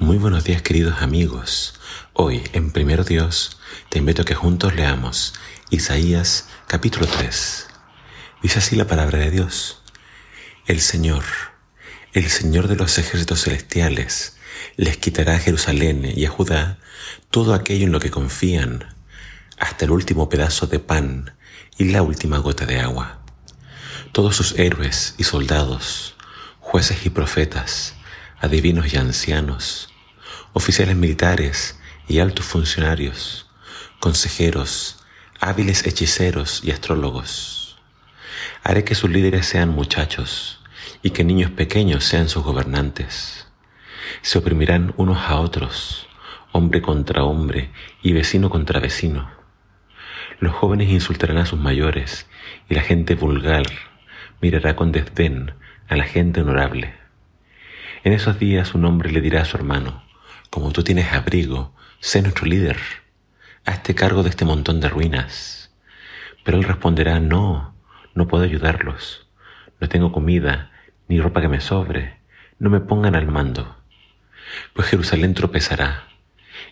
Muy buenos días queridos amigos. Hoy en Primero Dios te invito a que juntos leamos Isaías capítulo 3. Dice así la palabra de Dios. El Señor, el Señor de los ejércitos celestiales, les quitará a Jerusalén y a Judá todo aquello en lo que confían, hasta el último pedazo de pan y la última gota de agua. Todos sus héroes y soldados, jueces y profetas, adivinos y ancianos, oficiales militares y altos funcionarios, consejeros, hábiles hechiceros y astrólogos. Haré que sus líderes sean muchachos y que niños pequeños sean sus gobernantes. Se oprimirán unos a otros, hombre contra hombre y vecino contra vecino. Los jóvenes insultarán a sus mayores y la gente vulgar mirará con desdén a la gente honorable. En esos días un hombre le dirá a su hermano, como tú tienes abrigo, sé nuestro líder, hazte cargo de este montón de ruinas. Pero él responderá, no, no puedo ayudarlos, no tengo comida, ni ropa que me sobre, no me pongan al mando. Pues Jerusalén tropezará,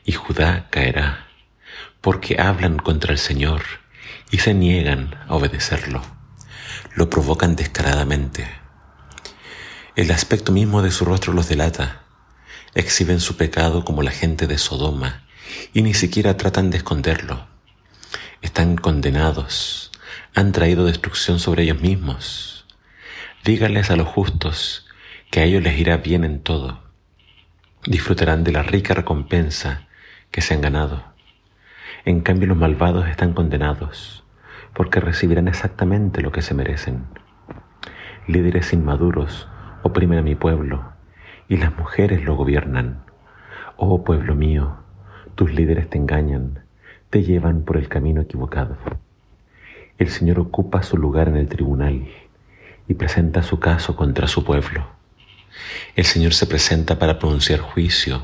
y Judá caerá, porque hablan contra el Señor y se niegan a obedecerlo, lo provocan descaradamente el aspecto mismo de su rostro los delata. Exhiben su pecado como la gente de Sodoma y ni siquiera tratan de esconderlo. Están condenados, han traído destrucción sobre ellos mismos. Díganles a los justos que a ellos les irá bien en todo. Disfrutarán de la rica recompensa que se han ganado. En cambio los malvados están condenados, porque recibirán exactamente lo que se merecen. Líderes inmaduros oprimen a mi pueblo y las mujeres lo gobiernan. Oh pueblo mío, tus líderes te engañan, te llevan por el camino equivocado. El Señor ocupa su lugar en el tribunal y presenta su caso contra su pueblo. El Señor se presenta para pronunciar juicio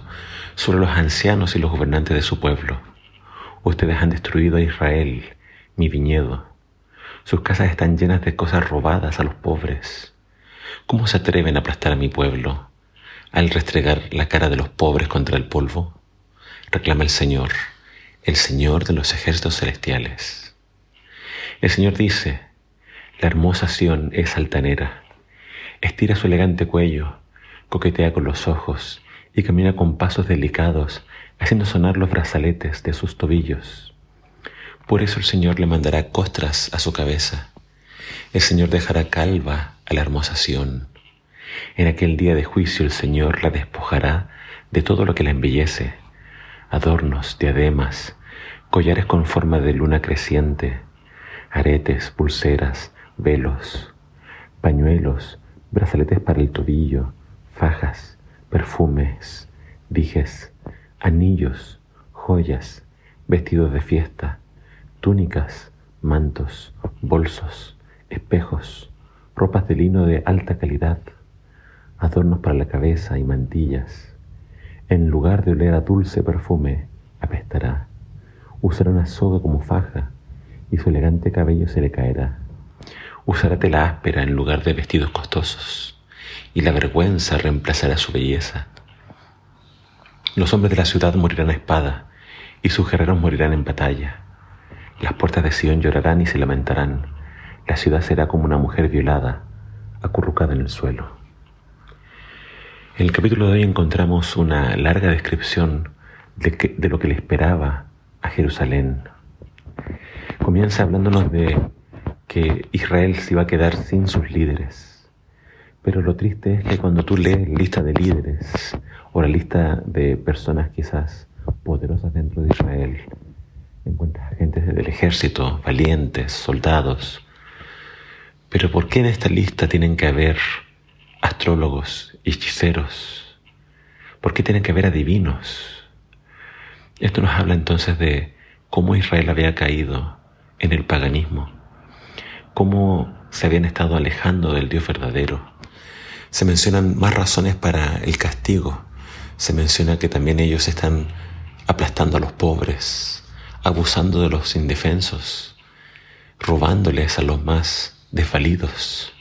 sobre los ancianos y los gobernantes de su pueblo. Ustedes han destruido a Israel, mi viñedo. Sus casas están llenas de cosas robadas a los pobres. ¿Cómo se atreven a aplastar a mi pueblo al restregar la cara de los pobres contra el polvo? Reclama el Señor, el Señor de los ejércitos celestiales. El Señor dice, la hermosa Sión es altanera, estira su elegante cuello, coquetea con los ojos y camina con pasos delicados, haciendo sonar los brazaletes de sus tobillos. Por eso el Señor le mandará costras a su cabeza. El Señor dejará calva la hermosa En aquel día de juicio el Señor la despojará de todo lo que la embellece, adornos, diademas, collares con forma de luna creciente, aretes, pulseras, velos, pañuelos, brazaletes para el tobillo, fajas, perfumes, dijes, anillos, joyas, vestidos de fiesta, túnicas, mantos, bolsos, espejos, ropas de lino de alta calidad, adornos para la cabeza y mantillas. En lugar de oler a dulce perfume, apestará. Usará una soga como faja y su elegante cabello se le caerá. Usará tela áspera en lugar de vestidos costosos y la vergüenza reemplazará su belleza. Los hombres de la ciudad morirán a espada y sus guerreros morirán en batalla. Las puertas de Sion llorarán y se lamentarán la ciudad será como una mujer violada, acurrucada en el suelo. En el capítulo de hoy encontramos una larga descripción de, de lo que le esperaba a Jerusalén. Comienza hablándonos de que Israel se iba a quedar sin sus líderes. Pero lo triste es que cuando tú lees lista de líderes o la lista de personas quizás poderosas dentro de Israel, encuentras agentes del ejército, valientes, soldados, pero ¿por qué en esta lista tienen que haber astrólogos y hechiceros? ¿Por qué tienen que haber adivinos? Esto nos habla entonces de cómo Israel había caído en el paganismo, cómo se habían estado alejando del Dios verdadero. Se mencionan más razones para el castigo. Se menciona que también ellos están aplastando a los pobres, abusando de los indefensos, robándoles a los más desvalidos.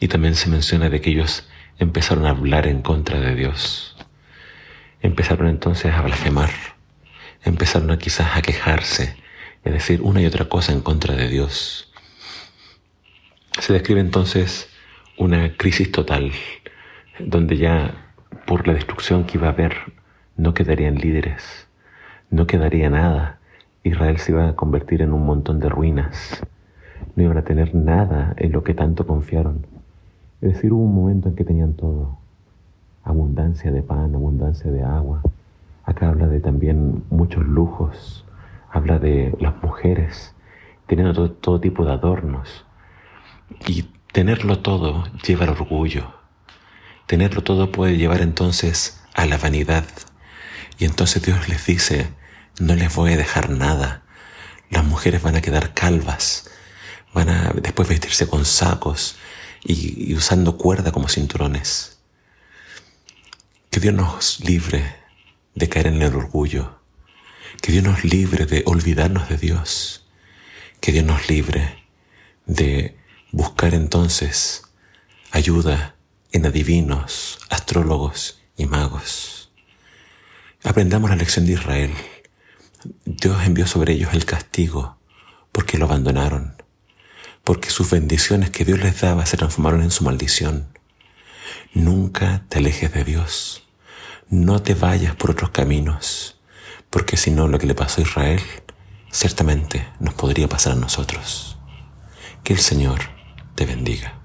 Y también se menciona de que ellos empezaron a hablar en contra de Dios. empezaron entonces a blasfemar, empezaron a quizás a quejarse y a decir una y otra cosa en contra de Dios. Se describe entonces una crisis total, donde ya por la destrucción que iba a haber no quedarían líderes, no quedaría nada. Israel se iba a convertir en un montón de ruinas, no iban a tener nada en lo que tanto confiaron. Es decir, hubo un momento en que tenían todo, abundancia de pan, abundancia de agua. Acá habla de también muchos lujos, habla de las mujeres teniendo todo, tipo de adornos. Y tenerlo todo lleva al orgullo. Tenerlo todo puede llevar entonces a la vanidad. Y entonces Dios les dice, no les voy a dejar nada. Las mujeres van a quedar calvas, van a después vestirse con sacos y, usando cuerda como cinturones. Que Dios nos libre de caer en el orgullo. Que Dios nos libre de olvidarnos de Dios. Que Dios nos libre de buscar entonces ayuda en adivinos, astrólogos y magos. Aprendamos la lección de Israel. Dios envió sobre ellos el castigo porque lo abandonaron, porque sus bendiciones que Dios les daba se transformaron en su maldición. Nunca te alejes de Dios. No te vayas por otros caminos, porque si no lo que le pasó a Israel, ciertamente nos podría pasar a nosotros. Que el Señor te bendiga.